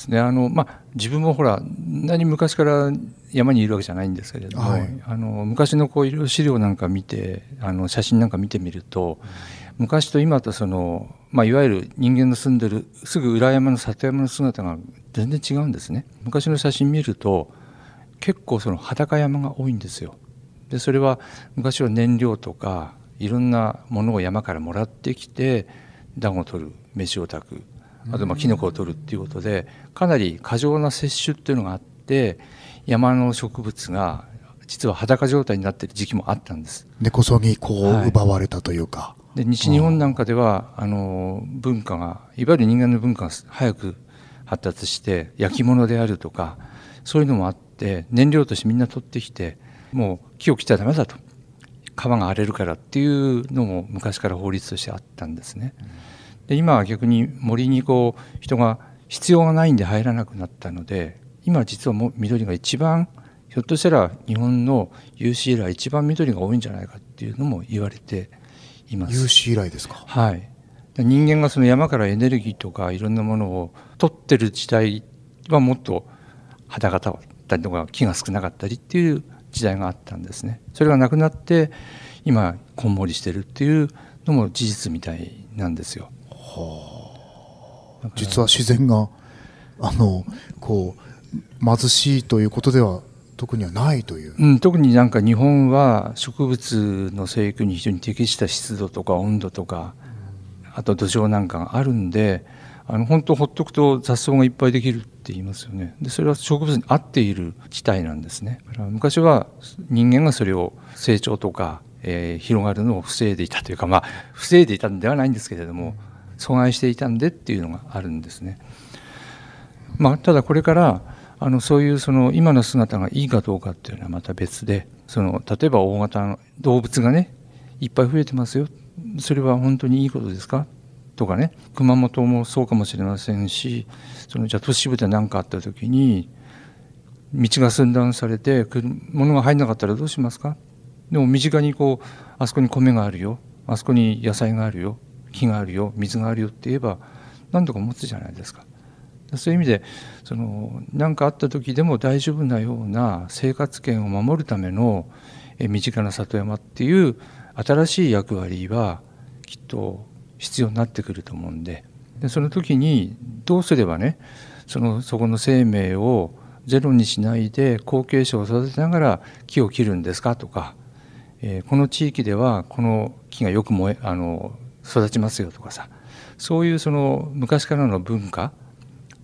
ですねあの、まあ、自分もほら何昔から山にいるわけじゃないんですけれども、はい、あの昔のこういろいろ資料なんか見てあの写真なんか見てみると、うん、昔と今とその、まあ、いわゆる人間の住んでるすぐ裏山の里山の姿が全然違うんですね。昔の写真見ると結構その裸山が多いんですよ。でそれは昔は燃料とかいろんなものを山からもらってきて暖を取る飯を炊くあとまあキノコを取るっていうことでかなり過剰な摂取っていうのがあって山の植物が実は裸状態になっている時期もあったんです。根こそぎこう奪われたというか。はい、で西日本なんかではあの文化がいわゆる人間の文化が早く発達して焼き物であるとかそういうのもあって燃料としてみんな取ってきてもう木を切っちゃダメだと川が荒れるからっていうのも昔から法律としてあったんですね。で今は逆に森にこう人が必要がないんで入らなくなったので今実はもう緑が一番ひょっとしたら日本の有史以来一番緑が多いんじゃないかっていうのも言われています。有史以来ですか？はい。人間がその山からエネルギーとかいろんなものを取ってる時代はもっと肌がたったりとか木が少なかったりっていう時代があったんですねそれがなくなって今こんもりしてるっていうのも事実みたいなんですよ。はあ、実は自然があのこう貧しいということでは特にはないという、うん、特になんか日本は植物の生育に非常に適した湿度とか温度とか、あと土壌なんかがあるんであの本当ほっとくと雑草がいっぱいできるって言いますよね。でそれは植物に合っている地帯なんですね。昔は人間がそれを成長とか、えー、広がるのを防いでいたというかまあ防いでいたんではないんですけれども阻害していたんでっていうのがあるんですね。まあ、ただこれからあのそういうその今の姿がいいかどうかっていうのはまた別でその例えば大型の動物がねいっぱい増えてますよ。それは本当にいいことですか？とかね。熊本もそうかもしれませんしそのじゃあ都市部で何かあった時に道が寸断されて物が入んなかったらどうしますか？でも身近にこうあそこに米があるよ。あそこに野菜があるよ。木があるよ水があるよって言えば何とか持つじゃないですか。そういう意味でその何かあった時でも大丈夫なような生活圏を守るための身近な里山っていう新しい役割はきっと必要になってくると思うんででその時にどうすればねそのそこの生命をゼロにしないで後継者を育てながら木を切るんですかとか、えー、この地域ではこの木がよく燃えあの育ちますよとかさそういうその昔からの文化、まあ、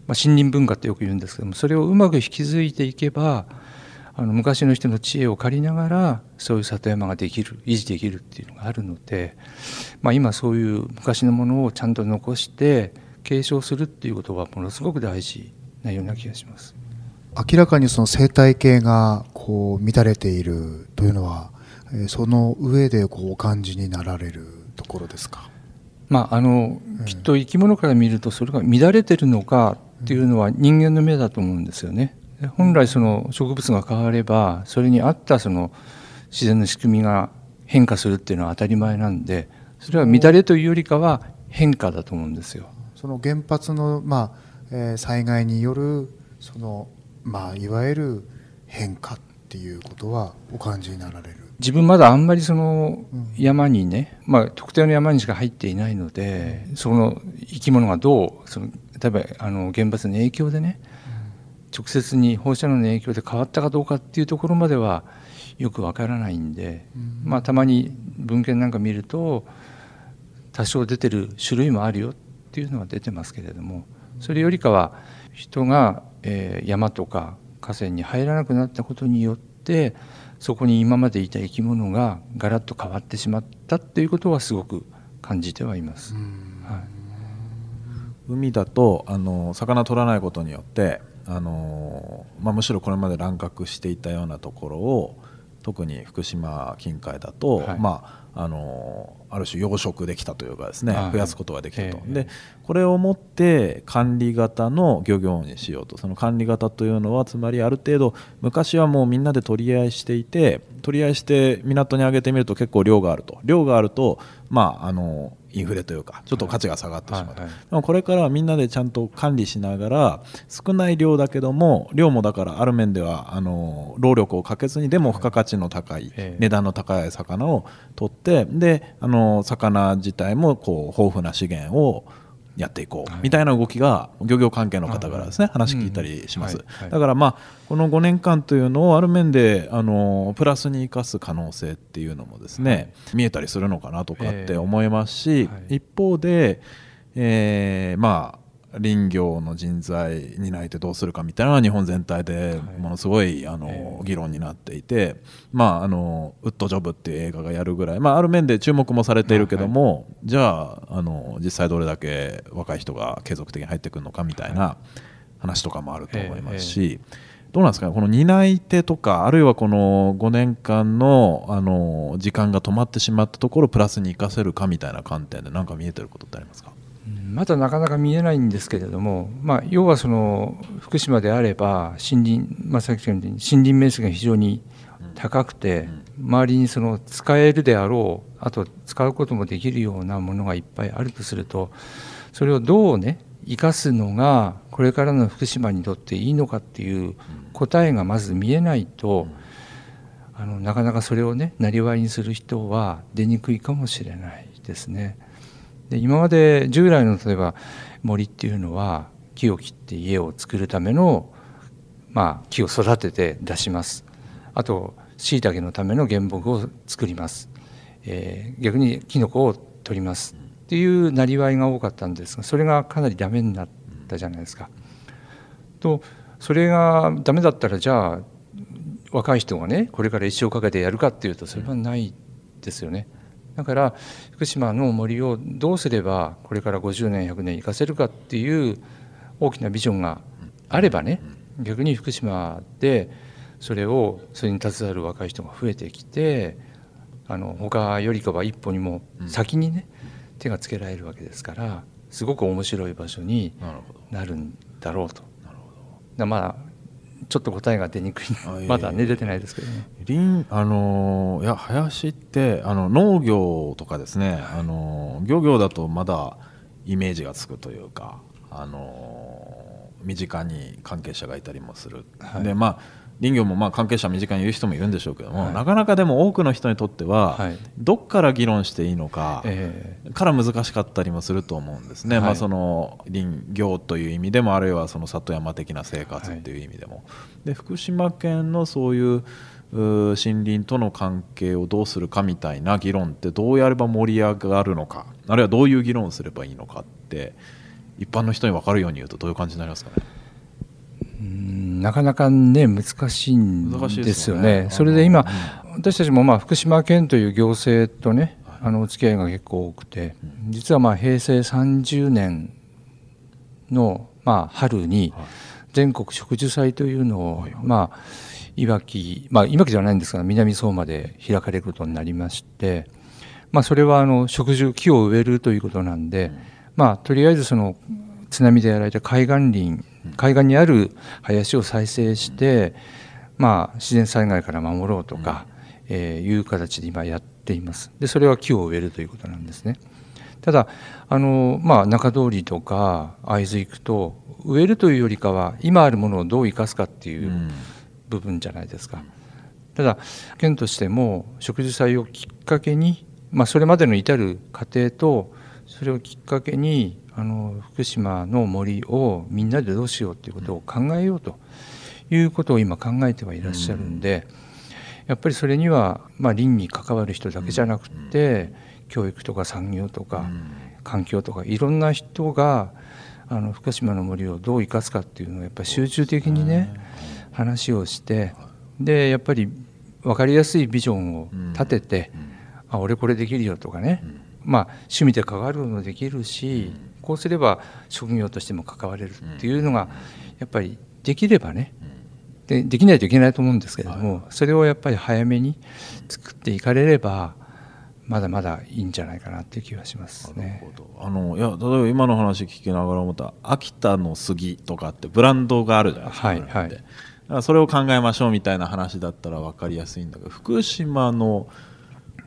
森林文化ってよく言うんですけどもそれをうまく引き継いでいけばあの昔の人の知恵を借りながらそういう里山ができる維持できるっていうのがあるので、まあ、今そういう昔のものをちゃんと残して継承するっていうことはものすごく大事なような気がします。明らかにその生態系がこう乱れているというのはその上でこうお感じになられるところですか？まああの、きっと生き物から見るとそれが乱れてるのかっていうのは人間の目だと思うんですよね。本来その植物が変わればそれに合ったその自然の仕組みが変化するっていうのは当たり前なんでそれは乱れというよりかは変化だと思うんですよ。その原発の、まあえー災害によるその、まあ、いわゆる変化っていうことはお感じになられる？自分まだあんまりそのうん。山にね、まあ、特定の山にしか入っていないので、その生き物がどうその例えばあの原発の影響でね直接に放射能の影響で変わったかどうかっていうところまではよくわからないんで、まあ、たまに文献なんか見ると多少出てる種類もあるよっていうのは出てますけれどもそれよりかは人が、えー山とか河川に入らなくなったことによってそこに今までいた生き物がガラッと変わってしまったっていうことはすごく感じてはいます。はい。海だとあの魚取らないことによってあの、まあ、むしろこれまで乱獲していたようなところを特に福島近海だと、はい。まあ、あのある種養殖できたというかですねはい。増やすことができたと、ええ。でこれをもって管理型の漁業にしようと。その管理型というのはつまりある程度昔はもうみんなで取り合いしていて取り合いして港に上げてみると結構量があると。量があるとまああのインフレというかちょっと価値が下がってしまうと、はいはい。でもこれからはみんなでちゃんと管理しながら少ない量だけども量もだからある面ではあの労力をかけずにでも付加価値の高い、ええ。値段の高い魚を取ってであの魚自体もこう豊富な資源をやっていこう、はい。みたいな動きが漁業関係の方からですね、はい話聞いたりします、だからまあこの5年間というのをある面であのプラスに生かす可能性っていうのもですね、見えたりするのかなとかって思いますし、一方で、えーまあ林業の人材担いてどうするかみたいなのは日本全体ではい。ものすごいあの、ええ議論になっていて、まあ、あのウッド・ジョブっていう映画がやるぐらい、まあ、ある面で注目もされているけども、じゃああの実際どれだけ若い人が継続的に入ってくるのかみたいな話とかもあると思いますし。どうなんですかねこの担い手とかあるいはこの5年間のあの時間が止まってしまったところをプラスに生かせるかみたいな観点で何か見えてることってありますか？うんまだなかなか見えないんですけれども、まあ、要はその福島であれば森林、まあ、さっき言ったように森林面積が非常に高くて、周りにその使えるであろうあと使うこともできるようなものがいっぱいあるとするとそれをどうね生かすのがこれからの福島にとっていいのかっていう答えがまず見えないと、あのなかなかそれをねなりわいにする人は出にくいかもしれないですね。で今まで従来の例えば森っていうのは木を切って家を作るための、まあ、木を育てて出しますあと椎茸のための原木を作ります、えー逆にキノコを取りますっていうなりわいが多かったんですがそれがかなりダメになったじゃないですか。とそれがダメだったらじゃあ若い人がねこれから一生かけてやるかっていうとそれはないですよね。だから福島の森をどうすればこれから50年100年生かせるかっていう大きなビジョンがあればね逆に福島でそれをそれに携わる若い人が増えてきてあの他よりかは一歩にも先にね手がつけられるわけですからすごく面白い場所になるほど。なるんだろうと。だまあちょっと答えが出にくい。まだね出てないですけどね。林あのーいや林ってあの農業とかですね、あのー漁業だとまだイメージがつくというか、あのー身近に関係者がいたりもする、はい。でまあ林業もまあ関係者身近にいる人もいるんでしょうけども、はい。なかなかでも多くの人にとっては、はい。どっから議論していいのか、えから難しかったりもすると思うんですね、はい。まあ、その林業という意味でもあるいはその里山的な生活っていう意味でも、で福島県のそういう森林との関係をどうするかみたいな議論ってどうやれば盛り上がるのかあるいはどういう議論をすればいいのかって一般の人に分かるように言うとどういう感じになりますかね？うんなかなかね難しいんでですよね。ねそれで今、あ私たちもまあ福島県という行政とね、あのお付き合いが結構多くて、実はまあ平成30年のまあ春に全国植樹祭というのを、まあいわきまあいわきではないんですが南相馬で開かれることになりまして、まあそれはあの植樹木を植えるということなんで、まあとりあえずその津波でやられた海岸林海岸にある林を再生して、まあ、自然災害から守ろうとか、えーいう形で今やっています。でそれは木を植えるということなんですね。ただあの、まあ、中通りとか会津行くと植えるというよりかは今あるものをどう生かすかっていううん。部分じゃないですか。ただ県としても植樹祭をきっかけに、まあ、それまでの至る過程とそれをきっかけにあの福島の森をみんなでどうしようということを考えようということを今考えてはいらっしゃるんで、やっぱりそれには、まあ、林に関わる人だけじゃなくて、教育とか産業とか、環境とかいろんな人があの福島の森をどう生かすかっていうのをやっぱり集中的にね話をしてでやっぱり分かりやすいビジョンを立てて、あ俺これできるよとかね、まあ趣味で関わるのもできるし、こうすれば職業としても関われるっていうのがやっぱりできればね、でできないといけないと思うんですけれども、それをやっぱり早めに作っていかれればまだまだいいんじゃないかなっていう気がしますね。あのいや例えば今の話聞きながら思った秋田の杉とかってブランドがあるじゃないですか、はいはい。だからそれを考えましょうみたいな話だったら分かりやすいんだけど福島の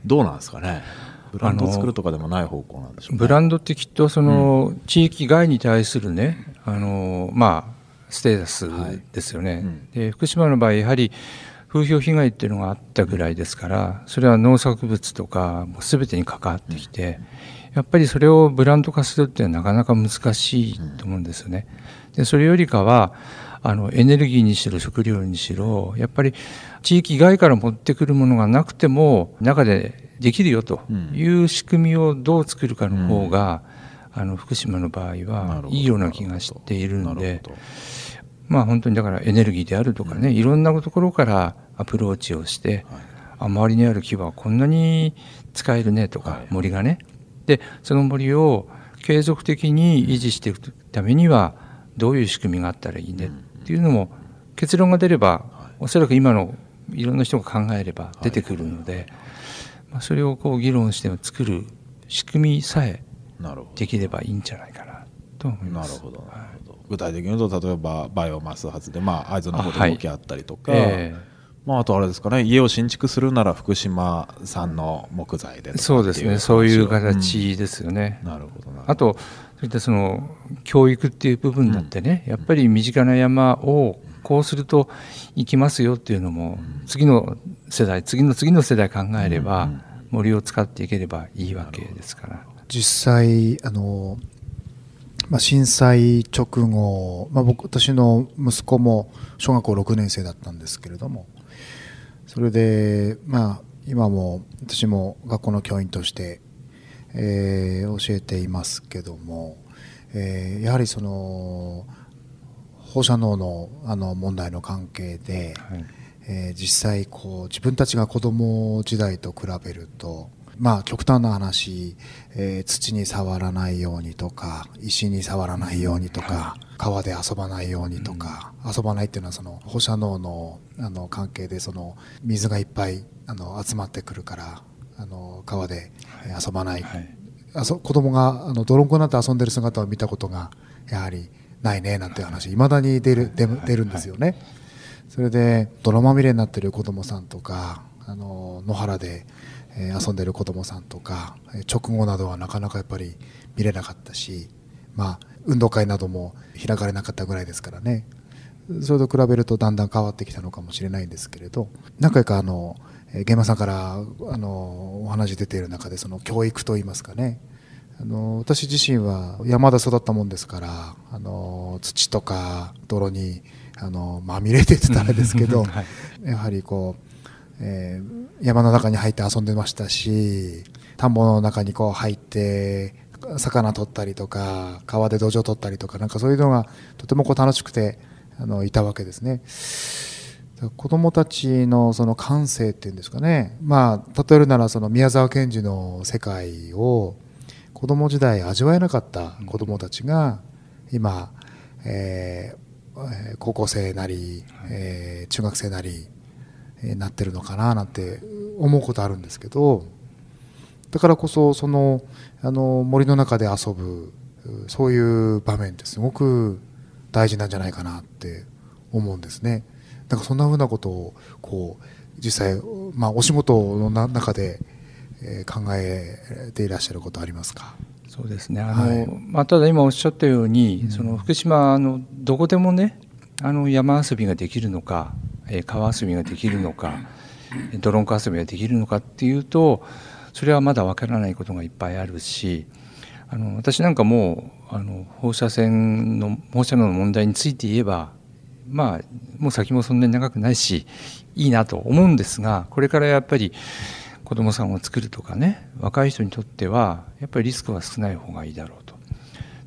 どうなんですかね？ブランドを作るとかでもない方向なんでしょうね。ブランドってきっとその地域外に対するね、あのまあステータスですよね。うん。で福島の場合やはり風評被害っていうのがあったぐらいですから、それは農作物とかもう全てに関わってきて、やっぱりそれをブランド化するっていうのはなかなか難しいと思うんですよね。でそれよりかはあのエネルギーにしろ食料にしろやっぱり地域外から持ってくるものがなくても中でできるよという仕組みをどう作るかの方が、あの福島の場合はいいような気がしているんでまあ本当にだからエネルギーであるとかね、いろんなところからアプローチをして、あ周りにある木はこんなに使えるねとか、森がね。でその森を継続的に維持していくためにはどういう仕組みがあったらいいねっていうのも結論が出れば、おそらく今のいろんな人が考えれば出てくるので、まあ、それをこう議論して作る仕組みさえできればいいんじゃないかなと思います。具体的に言うと例えばバイオマス発電まあ会津の方で動きあったりとか、えまあ、あとあれですかね家を新築するなら福島産の木材でそうですねそういう。形ですよね。うんなるほどなあとそういったその教育っていう部分だってね、やっぱり身近な山をこうするといきますよっていうのも、次の世代次の次の世代考えれば、森を使っていければいいわけですから。実際あの、まあ、震災直後、まあ、僕私の息子も小学校6年生だったんですけれどもそれでまあ今も私も学校の教員として、えー教えていますけども、えーやはりその放射能のあの問題の関係で、はい。えー実際こう自分たちが子供時代と比べるとまあ極端な話、えー土に触らないようにとか石に触らないようにとか、川で遊ばないようにとか、遊ばないっていうのはその放射能のあの関係でその水がいっぱいあの集まってくるからあの川でえー遊ばない、はい。あそ子供があの泥んこになって遊んでる姿を見たことがやはりないねなんていう話いまだに出る出る出るんですよね。それで泥まみれになってる子供さんとかあの野原で、えー遊んでる子供さんとかえー直後などはなかなかやっぱり見れなかったし、まあ、運動会なども開かれなかったぐらいですからね。それと比べるとだんだん変わってきたのかもしれないんですけれど何回かあのえー現場さんからあのお話出ている中でその教育といいますかねあの私自身は山で育ったもんですからあの土とか泥にあのまみれてってたらあれですけど、はいやはりこう、えー山の中に入って遊んでましたし田んぼの中にこう入って魚取ったりとか川で土壌取ったりとかなんかそういうのがとてもこう楽しくてあのいたわけですね。子供たちのその感性っていうんですかね。まあ例えるならその宮沢賢治の世界を子供時代味わえなかった子供たちが今、えーえー高校生なり、えー中学生なり、えーなってるのかななんて思うことあるんですけど。だからこそそのあの森の中で遊ぶうそういう場面ってすごく大事なんじゃないかなって思うんですね。なんかそんなふうなことをこう実際、まあ、お仕事のな中で、えー考えていらっしゃることありますか？そうですね。あの、はい。まあ、ただ今おっしゃったように、うん。その福島のどこでもねあの山遊びができるのか、えー川遊びができるのかドロンコ遊びができるのかっていうとそれはまだわからないことがいっぱいあるしあの私なんかもうあの放射線の放射能の問題について言えばまあもう先もそんなに長くないしいいなと思うんですがこれからやっぱり子どもさんを作るとかね若い人にとってはやっぱりリスクは少ない方がいいだろうと。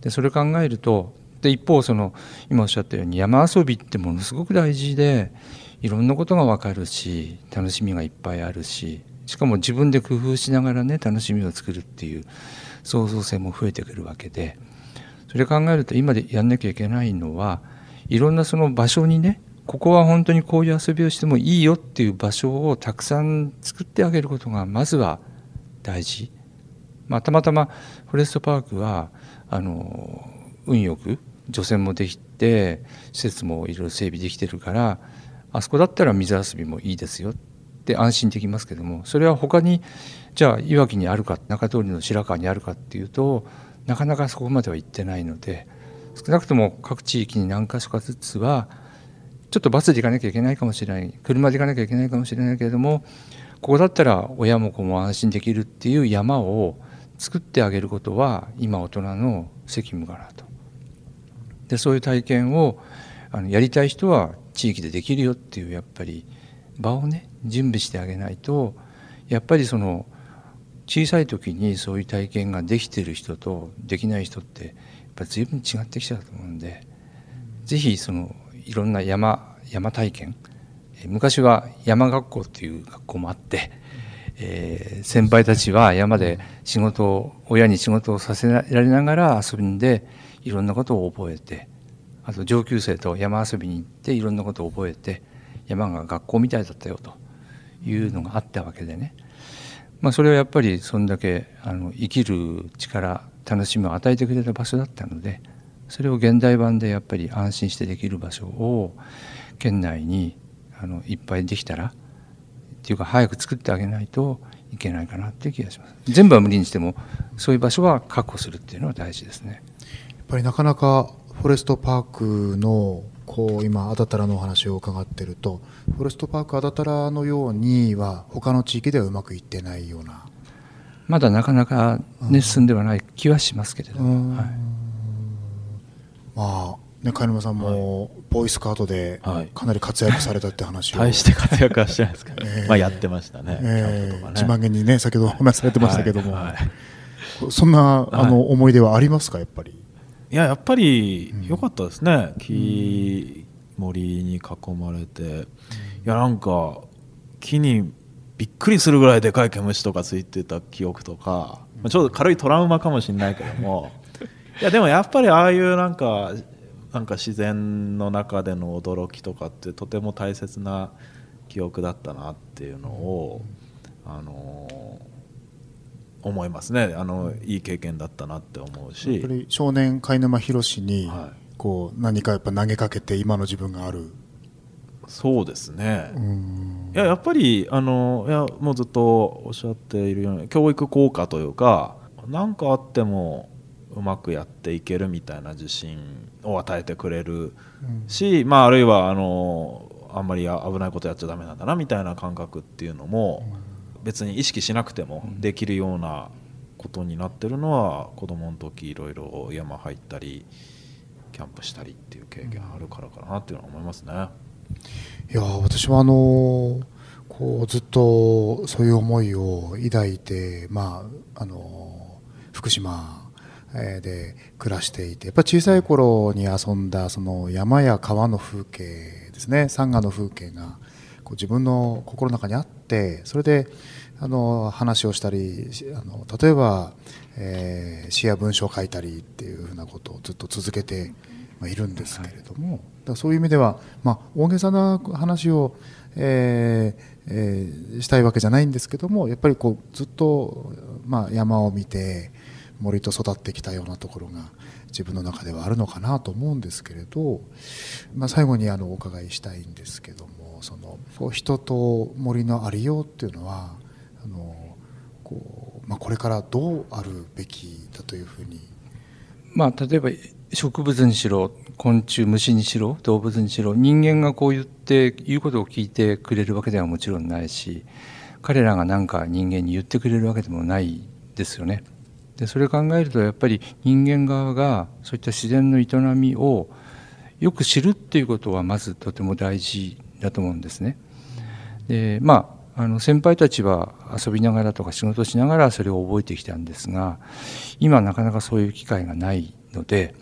でそれ考えるとで一方その今おっしゃったように山遊びってものすごく大事でいろんなことが分かるし楽しみがいっぱいあるししかも自分で工夫しながらね楽しみを作るっていう創造性も増えてくるわけでそれ考えると今でやんなきゃいけないのはいろんなその場所にねここは本当にこういう遊びをしてもいいよっていう場所をたくさん作ってあげることがまずは大事。まあ、たまたまフォレストパークはあの運よく除染もできて施設もいろいろ整備できてるからあそこだったら水遊びもいいですよって安心できますけどもそれは他にじゃあいわきにあるか中通りの白川にあるかっていうとなかなかそこまでは行ってないので少なくとも各地域に何か所かずつはちょっとバスで行かなきゃいけないかもしれない車で行かなきゃいけないかもしれないけれどもここだったら親も子も安心できるっていう山を作ってあげることは今大人の責務かなと。でそういう体験をあのやりたい人は地域でできるよっていうやっぱり場をね準備してあげないとやっぱりその小さい時にそういう体験ができてる人とできない人ってぱり随分違ってきちゃうと思うんでぜひそのいろんな山山体験昔は山学校っていう学校もあって、えー先輩たちは山で仕事を親に仕事をさせられながら遊んでいろんなことを覚えてあと上級生と山遊びに行っていろんなことを覚えて山が学校みたいだったよというのがあったわけでね、まあ、それはやっぱりそんだけあの生きる力楽しみを与えてくれた場所だったのでそれを現代版でやっぱり安心してできる場所を県内にあのいっぱいできたらっていうか早く作ってあげないといけないかなっていう気がします。全部は無理にしてもそういう場所は確保するっていうのは大事ですね。やっぱりなかなかフォレストパークのこう今アダタラのお話を伺ってるとフォレストパークアダタラのようには他の地域ではうまくいってないようなまだなかなか、ね、進んではない気はしますけれど。うん。も、はい、まあね貝沼さんもボーイスカートではい。かなり活躍されたって話を、大して活躍はしてないですけど、ええ。まあやってましたね、えキャンプとかね。ー自慢げにね先ほどお話しされてましたけども、はい。はいそんなあの思い出はありますかやっぱり？いややっぱり良かったですね、木森に囲まれて、いやなんか木にびっくりするぐらいでかい毛虫とかついてた記憶とか、まあちょっと軽いトラウマかもしれないけども。いやでもやっぱりああいうなんかなんか自然の中での驚きとかってとても大切な記憶だったなっていうのを、あの思いますね。あのいい経験だったなって思うし。少年貝沼博にはい。こう何かやっぱ投げかけて今の自分があるそうですね、うん。いややっぱりあのいやもうずっとおっしゃっているように教育効果というか何かあってもうまくやっていけるみたいな自信を与えてくれるし、まあ、あるいはあのあんまり危ないことやっちゃダメなんだなみたいな感覚っていうのも別に意識しなくてもできるようなことになってるのは子供の時いろいろ山入ったりキャンプしたりっていう経験あるからかなっていうのは思いますね。いや私はあのこうずっとそういう思いを抱いて、まあ、あの福島で暮らしていてやっぱ小さい頃に遊んだその山や川の風景ですね山河の風景がこう自分の心の中にあってそれであの話をしたりあの例えば、えー詩や文章を書いたりっていうふうなことをずっと続けているんですけれども、だからそういう意味では、まあ、大げさな話を、えーえーしたいわけじゃないんですけどもやっぱりこうずっと、まあ、山を見て森と育ってきたようなところが自分の中ではあるのかなと思うんですけれど、まあ、最後にあのお伺いしたいんですけどもその人と森のありようっていうのはあのこう、まあ、これからどうあるべきだというふうに。まあ、例えば植物にしろ昆虫虫にしろ動物にしろ人間がこう言って言うことを聞いてくれるわけではもちろんないし彼らが何か人間に言ってくれるわけでもないですよね。でそれ考えるとやっぱり人間側がそういった自然の営みをよく知るっていうことはまずとても大事だと思うんですね。でまああの先輩たちは遊びながらとか仕事しながらそれを覚えてきたんですが今なかなかそういう機会がないので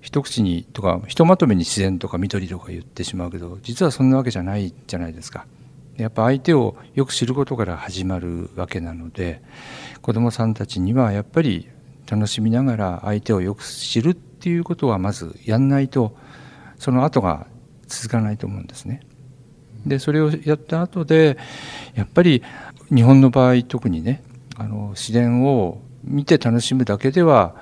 一口にとかひとまとめに自然とか緑とか言ってしまうけど実はそんなわけじゃないじゃないですか。やっぱ相手をよく知ることから始まるわけなので子どもさんたちにはやっぱり楽しみながら相手をよく知るっていうことはまずやんないとその後が続かないと思うんですね。でそれをやった後でやっぱり日本の場合特にねあの自然を見て楽しむだけでは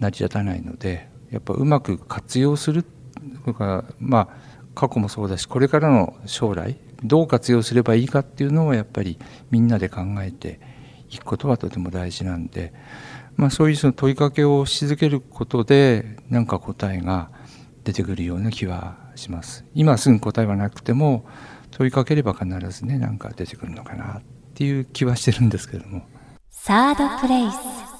成り立たないのでやっぱうまく活用するそれかまあ過去もそうだしこれからの将来どう活用すればいいかっていうのをやっぱりみんなで考えていくことがとても大事なんで、まあ、そういうその問いかけをし続けることで何か答えが出てくるような気はします。今すぐ答えはなくても問いかければ必ずね何か出てくるのかなっていう気はしてるんですけども。サードプレイス